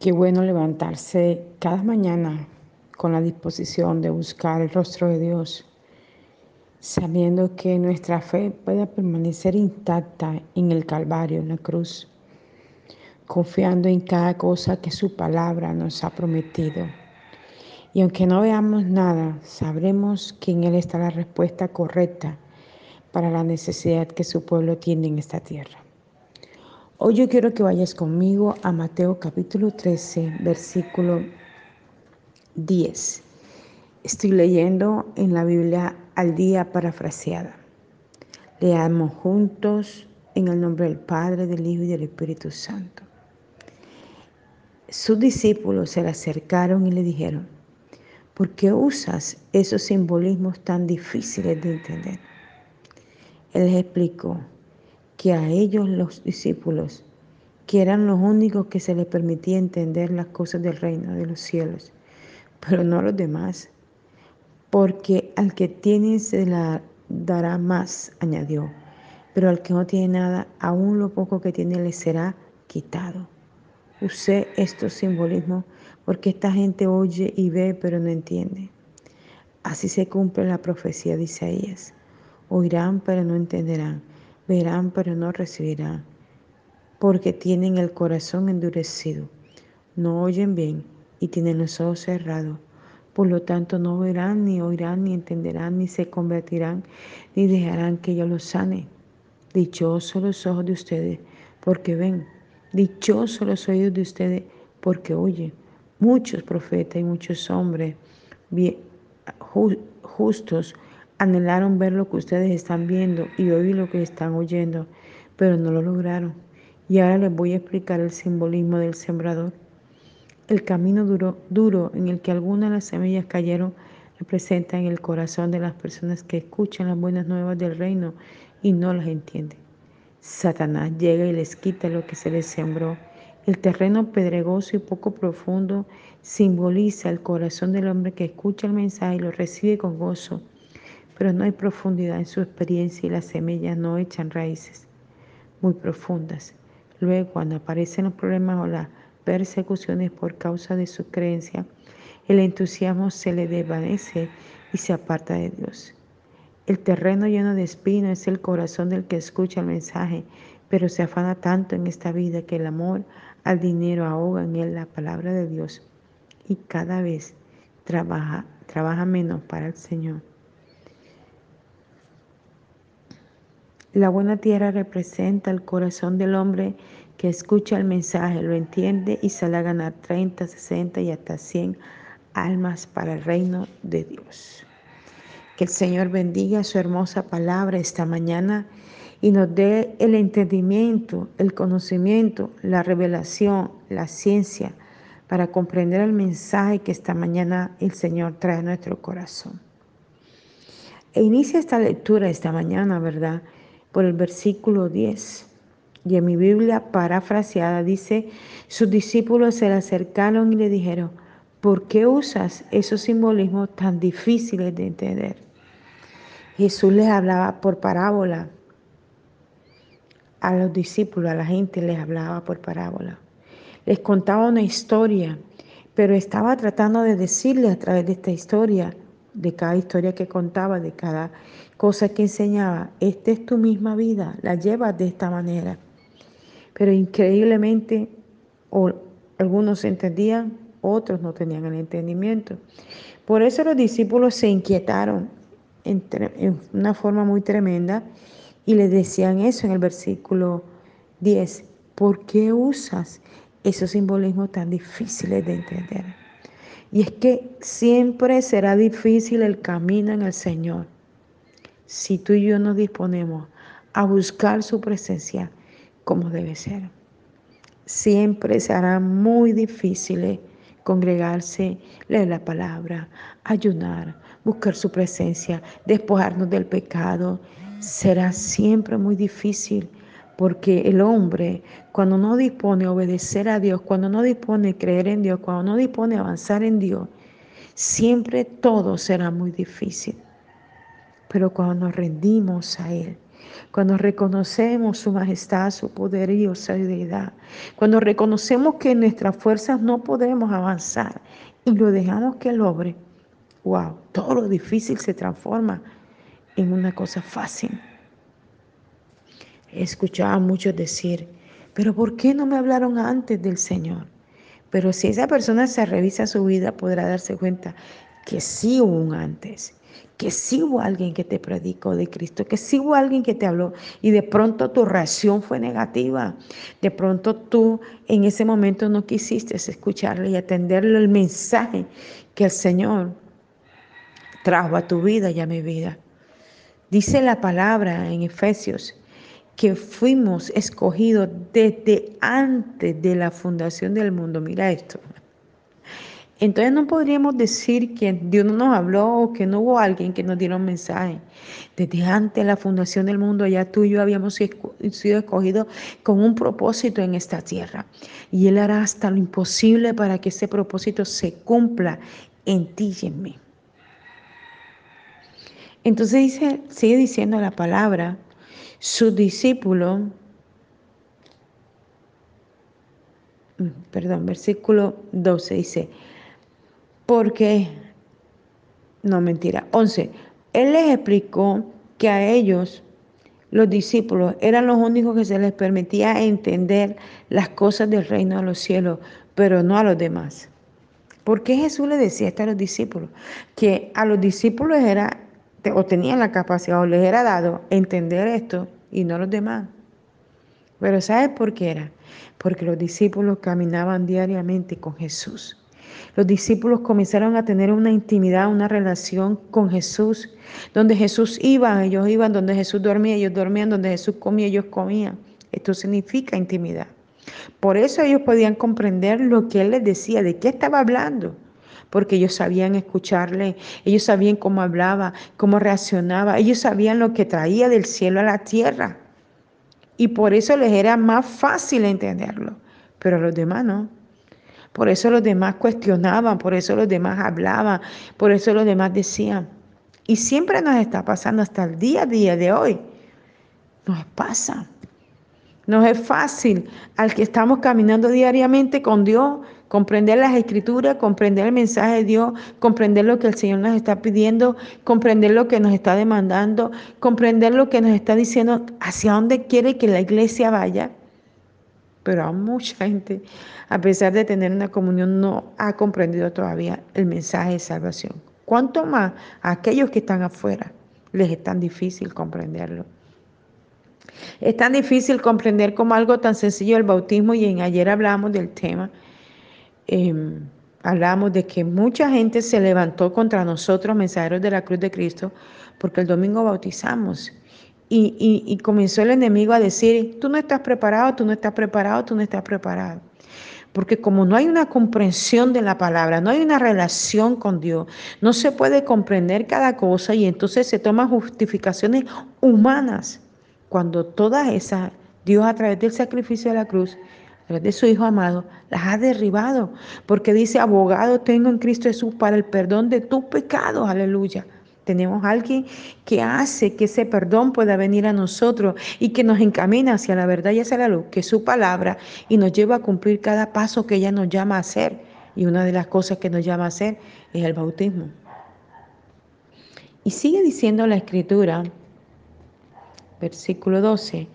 Qué bueno levantarse cada mañana con la disposición de buscar el rostro de Dios, sabiendo que nuestra fe pueda permanecer intacta en el Calvario, en la cruz, confiando en cada cosa que su palabra nos ha prometido. Y aunque no veamos nada, sabremos que en Él está la respuesta correcta para la necesidad que su pueblo tiene en esta tierra. Hoy yo quiero que vayas conmigo a Mateo capítulo 13, versículo 10. Estoy leyendo en la Biblia al día parafraseada. Leamos juntos en el nombre del Padre, del Hijo y del Espíritu Santo. Sus discípulos se le acercaron y le dijeron, ¿por qué usas esos simbolismos tan difíciles de entender? Él les explicó, que a ellos los discípulos, que eran los únicos que se les permitía entender las cosas del reino de los cielos, pero no a los demás, porque al que tiene se la dará más, añadió, pero al que no tiene nada, aún lo poco que tiene le será quitado. Usé estos simbolismos porque esta gente oye y ve, pero no entiende. Así se cumple la profecía de Isaías. Oirán, pero no entenderán verán pero no recibirán, porque tienen el corazón endurecido, no oyen bien y tienen los ojos cerrados. Por lo tanto, no verán, ni oirán, ni entenderán, ni se convertirán, ni dejarán que yo los sane. Dichosos los ojos de ustedes, porque ven. Dichosos los oídos de ustedes, porque oyen. Muchos profetas y muchos hombres justos Anhelaron ver lo que ustedes están viendo y oír lo que están oyendo, pero no lo lograron. Y ahora les voy a explicar el simbolismo del sembrador. El camino duro, duro en el que algunas de las semillas cayeron representa en el corazón de las personas que escuchan las buenas nuevas del reino y no las entienden. Satanás llega y les quita lo que se les sembró. El terreno pedregoso y poco profundo simboliza el corazón del hombre que escucha el mensaje y lo recibe con gozo pero no hay profundidad en su experiencia y las semillas no echan raíces muy profundas. Luego, cuando aparecen los problemas o las persecuciones por causa de su creencia, el entusiasmo se le desvanece y se aparta de Dios. El terreno lleno de espinos es el corazón del que escucha el mensaje, pero se afana tanto en esta vida que el amor al dinero ahoga en él la palabra de Dios y cada vez trabaja, trabaja menos para el Señor. La buena tierra representa el corazón del hombre que escucha el mensaje, lo entiende y sale a ganar 30, 60 y hasta 100 almas para el reino de Dios. Que el Señor bendiga su hermosa palabra esta mañana y nos dé el entendimiento, el conocimiento, la revelación, la ciencia para comprender el mensaje que esta mañana el Señor trae a nuestro corazón. E inicia esta lectura esta mañana, ¿verdad? Por el versículo 10. Y en mi Biblia parafraseada dice, sus discípulos se le acercaron y le dijeron, ¿por qué usas esos simbolismos tan difíciles de entender? Jesús les hablaba por parábola. A los discípulos, a la gente les hablaba por parábola. Les contaba una historia, pero estaba tratando de decirles a través de esta historia de cada historia que contaba, de cada cosa que enseñaba. Esta es tu misma vida, la llevas de esta manera. Pero increíblemente, o algunos entendían, otros no tenían el entendimiento. Por eso los discípulos se inquietaron en, en una forma muy tremenda y le decían eso en el versículo 10. ¿Por qué usas esos simbolismos tan difíciles de entender? Y es que siempre será difícil el camino en el Señor si tú y yo nos disponemos a buscar su presencia como debe ser. Siempre será muy difícil congregarse, leer la palabra, ayunar, buscar su presencia, despojarnos del pecado. Será siempre muy difícil porque el hombre, cuando no dispone a obedecer a Dios, cuando no dispone a creer en Dios, cuando no dispone a avanzar en Dios, siempre todo será muy difícil. Pero cuando nos rendimos a Él, cuando reconocemos su majestad, su poderío, su deidad, cuando reconocemos que nuestras fuerzas no podemos avanzar y lo dejamos que Él obre, wow, todo lo difícil se transforma en una cosa fácil. He escuchado a muchos decir, pero ¿por qué no me hablaron antes del Señor? Pero si esa persona se revisa su vida, podrá darse cuenta que sí hubo un antes, que sí hubo alguien que te predicó de Cristo, que sí hubo alguien que te habló y de pronto tu reacción fue negativa. De pronto tú en ese momento no quisiste escucharle y atenderle el mensaje que el Señor trajo a tu vida y a mi vida. Dice la palabra en Efesios que fuimos escogidos desde antes de la fundación del mundo. Mira esto. Entonces no podríamos decir que Dios no nos habló o que no hubo alguien que nos diera un mensaje. Desde antes de la fundación del mundo, ya tú y yo habíamos sido escogidos con un propósito en esta tierra. Y Él hará hasta lo imposible para que ese propósito se cumpla en ti y en mí. Entonces dice, sigue diciendo la palabra, su discípulo, perdón, versículo 12 dice, porque, no mentira, 11, él les explicó que a ellos, los discípulos, eran los únicos que se les permitía entender las cosas del reino de los cielos, pero no a los demás. ¿Por qué Jesús le decía esto a los discípulos? Que a los discípulos era o tenían la capacidad o les era dado entender esto y no los demás. Pero ¿sabes por qué era? Porque los discípulos caminaban diariamente con Jesús. Los discípulos comenzaron a tener una intimidad, una relación con Jesús. Donde Jesús iba, ellos iban, donde Jesús dormía, ellos dormían, donde Jesús comía, ellos comían. Esto significa intimidad. Por eso ellos podían comprender lo que Él les decía, de qué estaba hablando porque ellos sabían escucharle, ellos sabían cómo hablaba, cómo reaccionaba, ellos sabían lo que traía del cielo a la tierra. Y por eso les era más fácil entenderlo, pero a los demás no. Por eso los demás cuestionaban, por eso los demás hablaban, por eso los demás decían. Y siempre nos está pasando hasta el día a día de hoy. Nos pasa. No es fácil al que estamos caminando diariamente con Dios comprender las escrituras, comprender el mensaje de Dios, comprender lo que el Señor nos está pidiendo, comprender lo que nos está demandando, comprender lo que nos está diciendo, hacia dónde quiere que la iglesia vaya. Pero a mucha gente, a pesar de tener una comunión, no ha comprendido todavía el mensaje de salvación. ¿Cuánto más a aquellos que están afuera les es tan difícil comprenderlo? Es tan difícil comprender como algo tan sencillo el bautismo y en ayer hablamos del tema Em, hablamos de que mucha gente se levantó contra nosotros, mensajeros de la cruz de Cristo, porque el domingo bautizamos. Y, y, comenzó el enemigo a decir, tú no estás preparado, tú no estás preparado, tú no estás preparado. Porque como no hay una comprensión de la palabra, no hay una relación con Dios, no se puede comprender cada cosa y entonces se toman justificaciones humanas. Cuando todas esas, Dios a través del sacrificio de la cruz, de su Hijo amado, las ha derribado, porque dice, abogado tengo en Cristo Jesús para el perdón de tus pecados, aleluya. Tenemos alguien que hace que ese perdón pueda venir a nosotros y que nos encamina hacia la verdad y hacia la luz, que es su palabra, y nos lleva a cumplir cada paso que ella nos llama a hacer. Y una de las cosas que nos llama a hacer es el bautismo. Y sigue diciendo la escritura, versículo 12,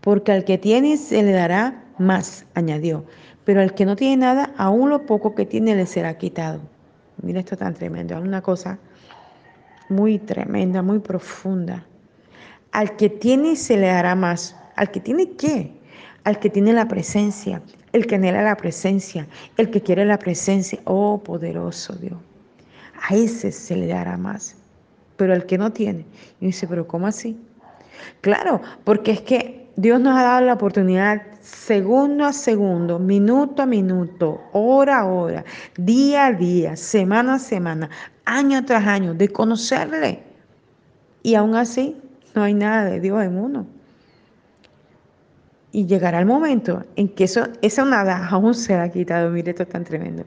porque al que tiene se le dará más, añadió. Pero al que no tiene nada, aún lo poco que tiene le será quitado. Mira esto tan tremendo, una cosa muy tremenda, muy profunda. Al que tiene se le dará más. ¿Al que tiene qué? Al que tiene la presencia, el que anhela la presencia, el que quiere la presencia. Oh, poderoso Dios. A ese se le dará más. Pero al que no tiene. Y dice, pero ¿cómo así? Claro, porque es que Dios nos ha dado la oportunidad segundo a segundo, minuto a minuto, hora a hora, día a día, semana a semana, año tras año, de conocerle. Y aún así, no hay nada de Dios en uno. Y llegará el momento en que eso, esa nada aún será quitado. Mire, esto es tan tremendo.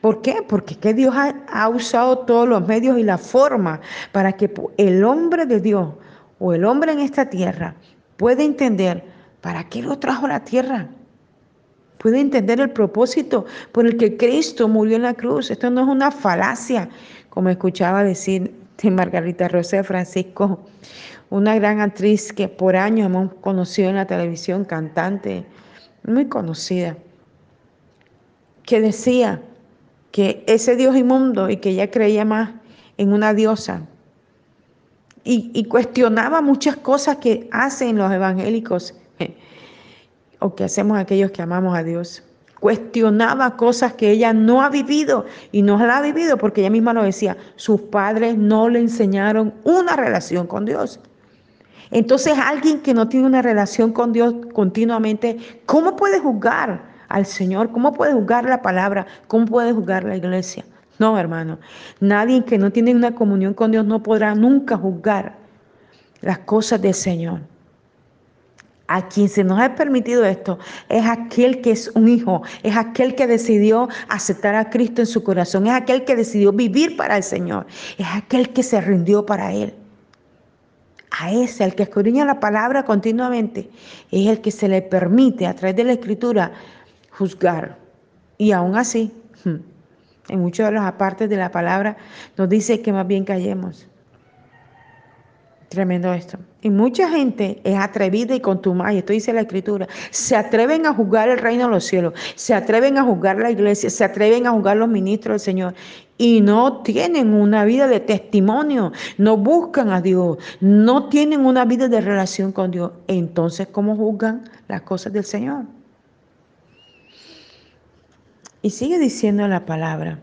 ¿Por qué? Porque que Dios ha, ha usado todos los medios y la forma para que el hombre de Dios o el hombre en esta tierra puede entender para qué lo trajo a la tierra. Puede entender el propósito por el que Cristo murió en la cruz. Esto no es una falacia, como escuchaba decir de Margarita Rosa Francisco, una gran actriz que por años hemos conocido en la televisión, cantante, muy conocida, que decía que ese Dios inmundo y que ella creía más en una diosa y, cuestionaba muchas cosas que hacen los evangélicos o que hacemos aquellos que amamos a Dios. Cuestionaba cosas que ella no ha vivido y no la ha vivido porque ella misma lo decía, sus padres no le enseñaron una relación con Dios. Entonces alguien que no tiene una relación con Dios continuamente, ¿cómo puede juzgar al Señor? ¿Cómo puede juzgar la palabra? ¿Cómo puede juzgar la iglesia? No, hermano. Nadie que no tiene una comunión con Dios no podrá nunca juzgar las cosas del Señor. A quien se nos ha permitido esto es aquel que es un hijo, es aquel que decidió aceptar a Cristo en su corazón, es aquel que decidió vivir para el Señor, es aquel que se rindió para Él. A ese, al que escudriña la palabra continuamente, es el que se le permite a través de la escritura juzgar. Y aún así, hmm, en muchas de las partes de la palabra, nos dice que más bien callemos. Tremendo esto. Y mucha gente es atrevida y contumaz, y esto dice la escritura, se atreven a juzgar el reino de los cielos, se atreven a juzgar la iglesia, se atreven a juzgar los ministros del Señor y no tienen una vida de testimonio, no buscan a Dios, no tienen una vida de relación con Dios. Entonces, ¿cómo juzgan las cosas del Señor? Y sigue diciendo la palabra.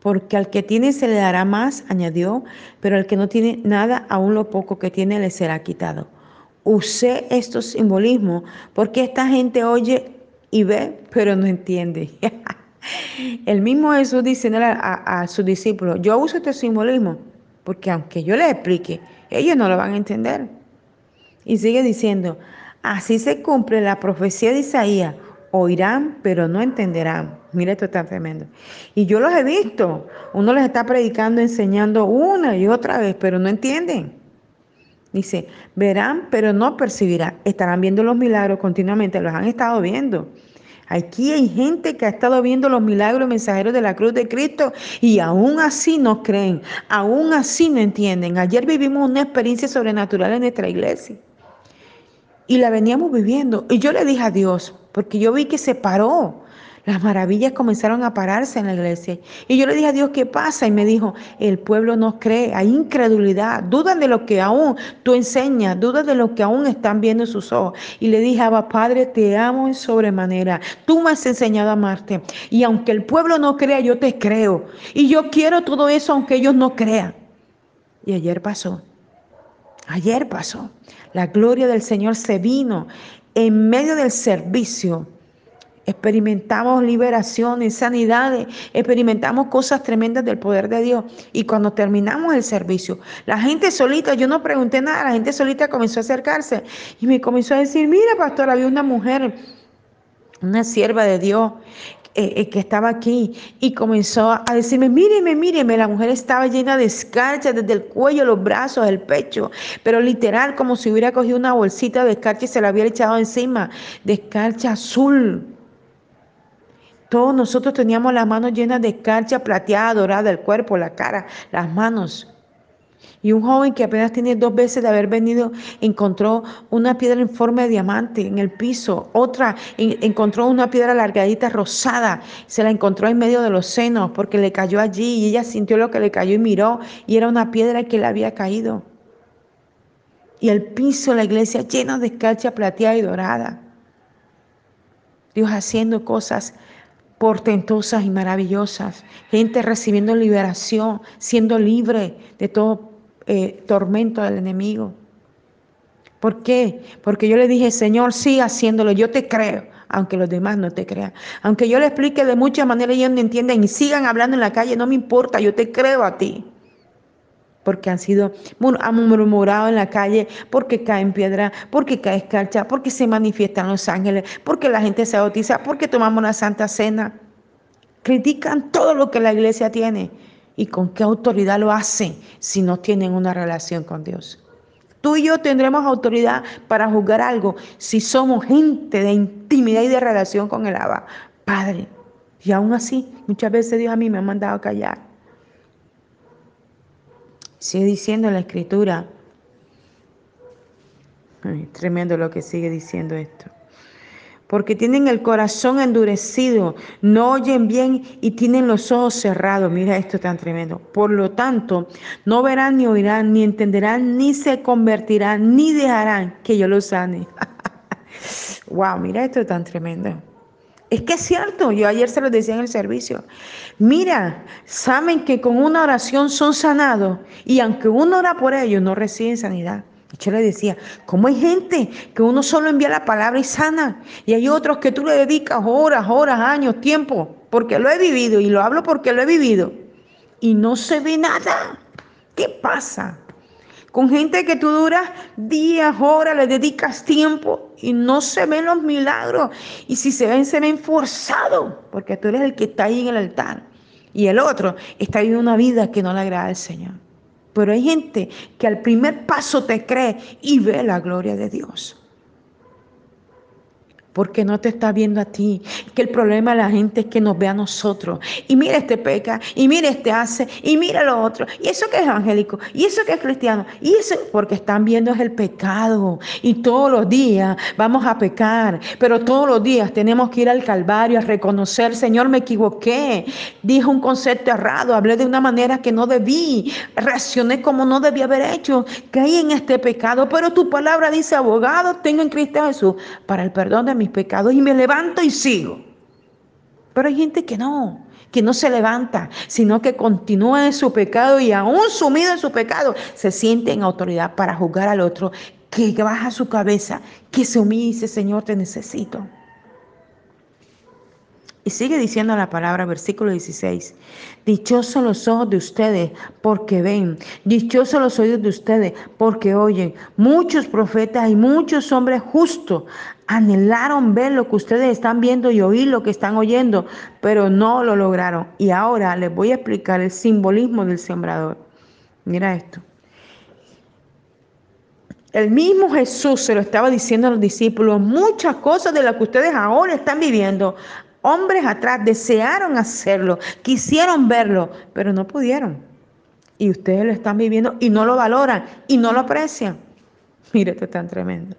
Porque al que tiene se le dará más, añadió, pero al que no tiene nada, aún lo poco que tiene le será quitado. Usé estos simbolismos porque esta gente oye y ve, pero no entiende. El mismo Jesús dice a, a sus discípulos, yo uso este simbolismo porque aunque yo les explique, ellos no lo van a entender. Y sigue diciendo, así se cumple la profecía de Isaías oirán, pero no entenderán. Mira, esto está tremendo. Y yo los he visto. Uno les está predicando, enseñando una y otra vez, pero no entienden. Dice, verán, pero no percibirán. Estarán viendo los milagros continuamente, los han estado viendo. Aquí hay gente que ha estado viendo los milagros mensajeros de la cruz de Cristo y aún así no creen, aún así no entienden. Ayer vivimos una experiencia sobrenatural en nuestra iglesia y la veníamos viviendo. Y yo le dije a Dios, porque yo vi que se paró. Las maravillas comenzaron a pararse en la iglesia. Y yo le dije a Dios, ¿qué pasa? Y me dijo, el pueblo no cree, hay incredulidad, dudan de lo que aún tú enseñas, dudan de lo que aún están viendo sus ojos. Y le dije, Abba Padre, te amo en sobremanera. Tú me has enseñado a amarte. Y aunque el pueblo no crea, yo te creo. Y yo quiero todo eso aunque ellos no crean. Y ayer pasó. Ayer pasó. La gloria del Señor se vino en medio del servicio. Experimentamos liberaciones, sanidades, experimentamos cosas tremendas del poder de Dios. Y cuando terminamos el servicio, la gente solita, yo no pregunté nada, la gente solita comenzó a acercarse y me comenzó a decir, mira pastor, había una mujer, una sierva de Dios, eh, eh, que estaba aquí y comenzó a decirme, míreme, míreme, la mujer estaba llena de escarcha desde el cuello, los brazos, el pecho, pero literal como si hubiera cogido una bolsita de escarcha y se la hubiera echado encima, de escarcha azul. Todos nosotros teníamos las manos llenas de escarcha plateada, dorada, el cuerpo, la cara, las manos. Y un joven que apenas tiene dos veces de haber venido encontró una piedra en forma de diamante en el piso. Otra encontró una piedra largadita rosada. Se la encontró en medio de los senos porque le cayó allí y ella sintió lo que le cayó y miró y era una piedra que le había caído. Y el piso, la iglesia llena de escarcha plateada y dorada. Dios haciendo cosas portentosas y maravillosas. Gente recibiendo liberación, siendo libre de todo eh, tormento del enemigo. ¿Por qué? Porque yo le dije, Señor, sigue haciéndolo, yo te creo, aunque los demás no te crean. Aunque yo le explique de muchas maneras ellos no entienden y sigan hablando en la calle, no me importa, yo te creo a ti. Porque han sido, han murmurado en la calle, porque caen piedra, porque cae escarcha, porque se manifiestan los ángeles, porque la gente se bautiza, porque tomamos la santa cena. Critican todo lo que la iglesia tiene ¿Y con qué autoridad lo hacen si no tienen una relación con Dios? Tú y yo tendremos autoridad para juzgar algo si somos gente de intimidad y de relación con el Abba, Padre. Y aún así, muchas veces Dios a mí me ha mandado a callar. Sigue diciendo la escritura. tremendo lo que sigue diciendo esto porque tienen el corazón endurecido, no oyen bien y tienen los ojos cerrados. Mira esto tan tremendo. Por lo tanto, no verán ni oirán, ni entenderán, ni se convertirán, ni dejarán que yo los sane. wow, mira esto tan tremendo. Es que es cierto, yo ayer se lo decía en el servicio. Mira, saben que con una oración son sanados y aunque uno ora por ellos, no reciben sanidad. Yo le decía, ¿cómo hay gente que uno solo envía la palabra y sana? Y hay otros que tú le dedicas horas, horas, años, tiempo, porque lo he vivido y lo hablo porque lo he vivido. Y no se ve nada. ¿Qué pasa? Con gente que tú duras días, horas, le dedicas tiempo y no se ven los milagros. Y si se ven, se ven forzados, porque tú eres el que está ahí en el altar. Y el otro está viviendo una vida que no le agrada al Señor. Pero hay gente que al primer paso te cree y ve la gloria de Dios porque no te está viendo a ti. Que el problema de la gente es que nos ve a nosotros. Y mira este peca, y mira este hace, y mira lo otro. Y eso que es evangélico, y eso que es cristiano, y eso porque están viendo es el pecado. Y todos los días vamos a pecar, pero todos los días tenemos que ir al Calvario a reconocer, Señor, me equivoqué. Dije un concepto errado, hablé de una manera que no debí, reaccioné como no debía haber hecho, caí en este pecado, pero tu palabra dice, abogado, tengo en Cristo Jesús para el perdón de mi mis pecados y me levanto y sigo. Pero hay gente que no, que no se levanta, sino que continúa en su pecado y aún sumido en su pecado, se siente en autoridad para juzgar al otro, que baja su cabeza, que se dice, Señor, te necesito. Y sigue diciendo la palabra, versículo 16. Dichosos los ojos de ustedes porque ven. Dichosos los oídos de ustedes porque oyen. Muchos profetas y muchos hombres justos anhelaron ver lo que ustedes están viendo y oír lo que están oyendo, pero no lo lograron. Y ahora les voy a explicar el simbolismo del sembrador. Mira esto. El mismo Jesús se lo estaba diciendo a los discípulos, muchas cosas de las que ustedes ahora están viviendo, Hombres atrás desearon hacerlo, quisieron verlo, pero no pudieron. Y ustedes lo están viviendo y no lo valoran y no lo aprecian. Mire, esto es tan tremendo.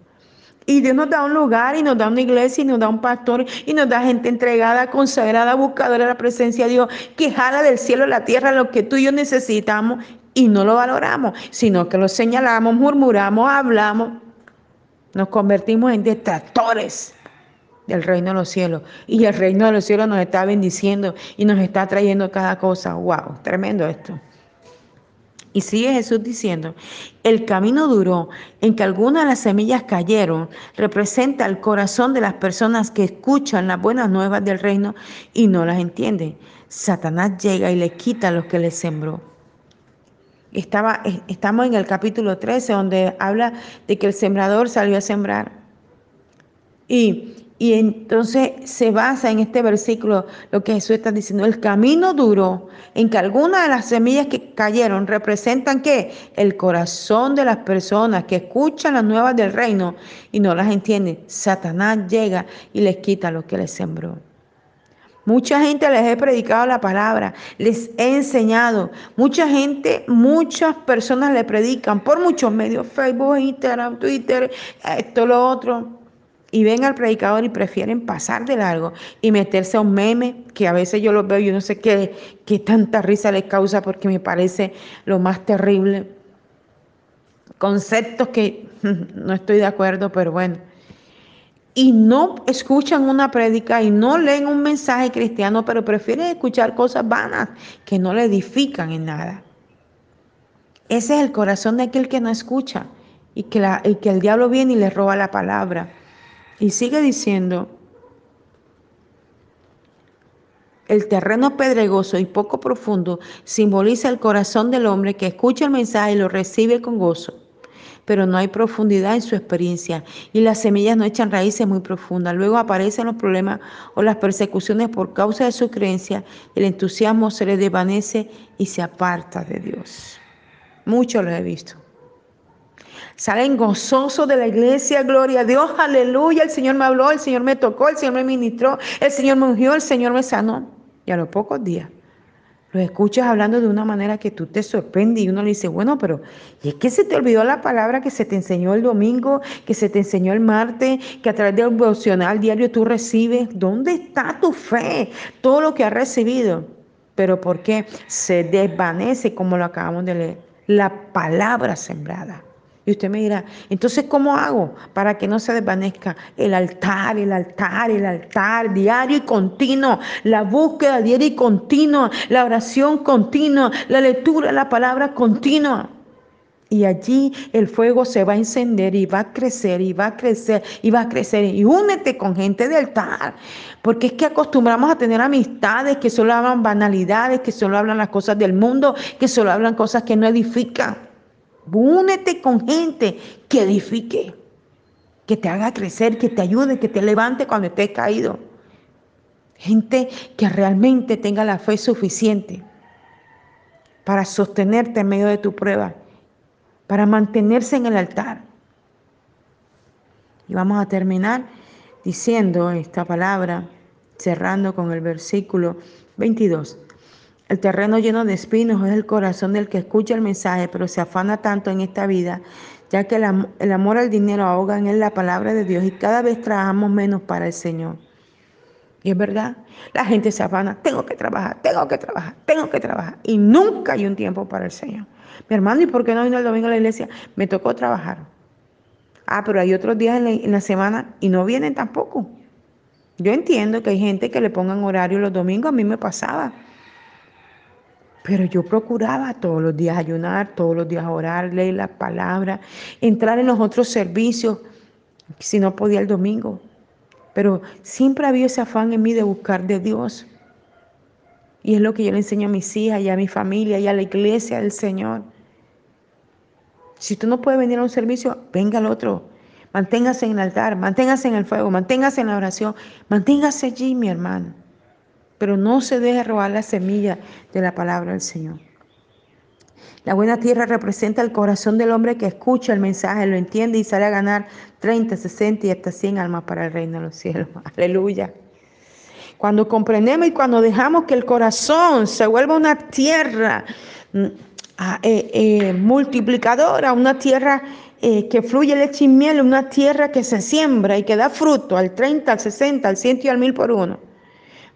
Y Dios nos da un lugar y nos da una iglesia y nos da un pastor y nos da gente entregada, consagrada, buscadora de la presencia de Dios, que jala del cielo a la tierra lo que tú y yo necesitamos y no lo valoramos, sino que lo señalamos, murmuramos, hablamos, nos convertimos en detractores del reino de los cielos. Y el reino de los cielos nos está bendiciendo y nos está trayendo cada cosa. ¡Wow! Tremendo esto. Y sigue Jesús diciendo, el camino duro en que algunas de las semillas cayeron representa el corazón de las personas que escuchan las buenas nuevas del reino y no las entienden. Satanás llega y le quita lo que le sembró. Estaba, estamos en el capítulo 13 donde habla de que el sembrador salió a sembrar. Y y entonces se basa en este versículo lo que Jesús está diciendo. El camino duro en que algunas de las semillas que cayeron representan que el corazón de las personas que escuchan las nuevas del reino y no las entienden. Satanás llega y les quita lo que les sembró. Mucha gente les he predicado la palabra, les he enseñado. Mucha gente, muchas personas le predican por muchos medios, Facebook, Instagram, Twitter, esto, lo otro y ven al predicador y prefieren pasar de largo y meterse a un meme que a veces yo los veo y yo no sé qué, qué tanta risa les causa porque me parece lo más terrible. Conceptos que no estoy de acuerdo, pero bueno. Y no escuchan una prédica y no leen un mensaje cristiano, pero prefieren escuchar cosas vanas que no le edifican en nada. Ese es el corazón de aquel que no escucha y que, y que el diablo viene y le roba la palabra. Y sigue diciendo, el terreno pedregoso y poco profundo simboliza el corazón del hombre que escucha el mensaje y lo recibe con gozo. pero no hay profundidad en su experiencia y las semillas no echan raíces muy profundas. Luego aparecen los problemas o las persecuciones por causa de su creencia, el entusiasmo se le desvanece y se aparta de Dios. Mucho lo he visto. Salen gozosos de la iglesia, gloria a Dios, aleluya. El Señor me habló, el Señor me tocó, el Señor me ministró, el Señor me ungió, el Señor me sanó. Y a los pocos días lo escuchas hablando de una manera que tú te sorprendes y uno le dice, bueno, pero ¿y es que se te olvidó la palabra que se te enseñó el domingo, que se te enseñó el martes, que a través del devocional diario tú recibes? ¿Dónde está tu fe? Todo lo que has recibido. Pero ¿por qué se desvanece como lo acabamos de leer? La palabra sembrada. Y usted me dirá, entonces, ¿cómo hago para que no se desvanezca el altar, el altar, el altar, diario y continuo, la búsqueda diaria y continua, la oración continua, la lectura la palabra continua? Y allí el fuego se va a encender y va a crecer y va a crecer y va a crecer. Y únete con gente de altar. Porque es que acostumbramos a tener amistades que solo hablan banalidades, que solo hablan las cosas del mundo, que solo hablan cosas que no edifican. Únete con gente que edifique, que te haga crecer, que te ayude, que te levante cuando estés caído. Gente que realmente tenga la fe suficiente para sostenerte en medio de tu prueba, para mantenerse en el altar. Y vamos a terminar diciendo esta palabra, cerrando con el versículo 22. El terreno lleno de espinos es el corazón del que escucha el mensaje, pero se afana tanto en esta vida, ya que el, amor al dinero ahoga en él la palabra de Dios y cada vez trabajamos menos para el Señor. Y es verdad, la gente se afana, tengo que trabajar, tengo que trabajar, tengo que trabajar. Y nunca hay un tiempo para el Señor. Mi hermano, ¿y por qué no vino el domingo a la iglesia? Me tocó trabajar. Ah, pero hay otros días en la semana y no vienen tampoco. Yo entiendo que hay gente que le pongan horario los domingos, a mí me pasaba. Pero yo procuraba todos los días ayunar, todos los días orar, leer la palabra, entrar en los otros servicios, si no podía el domingo. Pero siempre había ese afán en mí de buscar de Dios. Y es lo que yo le enseño a mis hijas y a mi familia y a la iglesia del Señor. Si tú no puedes venir a un servicio, venga al otro. Manténgase en el altar, manténgase en el fuego, manténgase en la oración, manténgase allí, mi hermano pero no se deje robar la semilla de la palabra del Señor. La buena tierra representa el corazón del hombre que escucha el mensaje, lo entiende y sale a ganar 30, 60 y hasta 100 almas para el reino de los cielos. Aleluya. Cuando comprendemos y cuando dejamos que el corazón se vuelva una tierra mm, ah, eh, eh, multiplicadora, una tierra eh, que fluye leche y miel, una tierra que se siembra y que da fruto al 30, al 60, al 100 y al 1000 por uno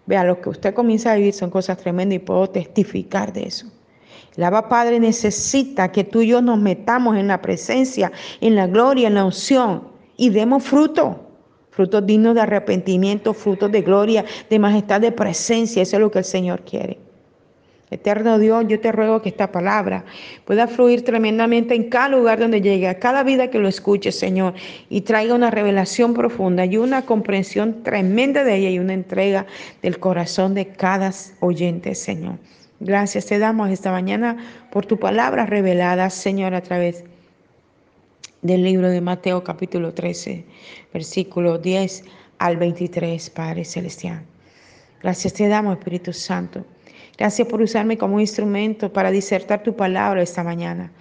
Vea, lo que usted comienza a vivir son cosas tremendas y puedo testificar de eso. El Abba Padre necesita que tú y yo nos metamos en la presencia, en la gloria, en la unción y demos fruto. Frutos dignos de arrepentimiento, frutos de gloria, de majestad, de presencia. Eso es lo que el Señor quiere. Eterno Dios, yo te ruego que esta palabra pueda fluir tremendamente en cada lugar donde llegue, a cada vida que lo escuche, Señor, y traiga una revelación profunda y una comprensión tremenda de ella y una entrega del corazón de cada oyente, Señor. Gracias te damos esta mañana por tu palabra revelada, Señor, a través del libro de Mateo capítulo 13, versículo 10 al 23, Padre Celestial. Gracias te damos, Espíritu Santo. Gracias por usarme como instrumento para disertar tu palabra esta mañana.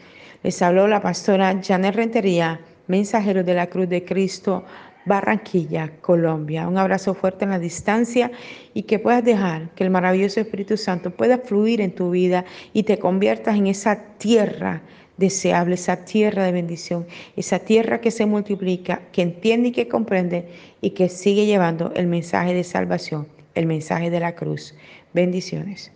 Les habló la pastora Janet Rentería, mensajero de la Cruz de Cristo, Barranquilla, Colombia. Un abrazo fuerte en la distancia y que puedas dejar que el maravilloso Espíritu Santo pueda fluir en tu vida y te conviertas en esa tierra deseable, esa tierra de bendición, esa tierra que se multiplica, que entiende y que comprende y que sigue llevando el mensaje de salvación, el mensaje de la cruz. Bendiciones.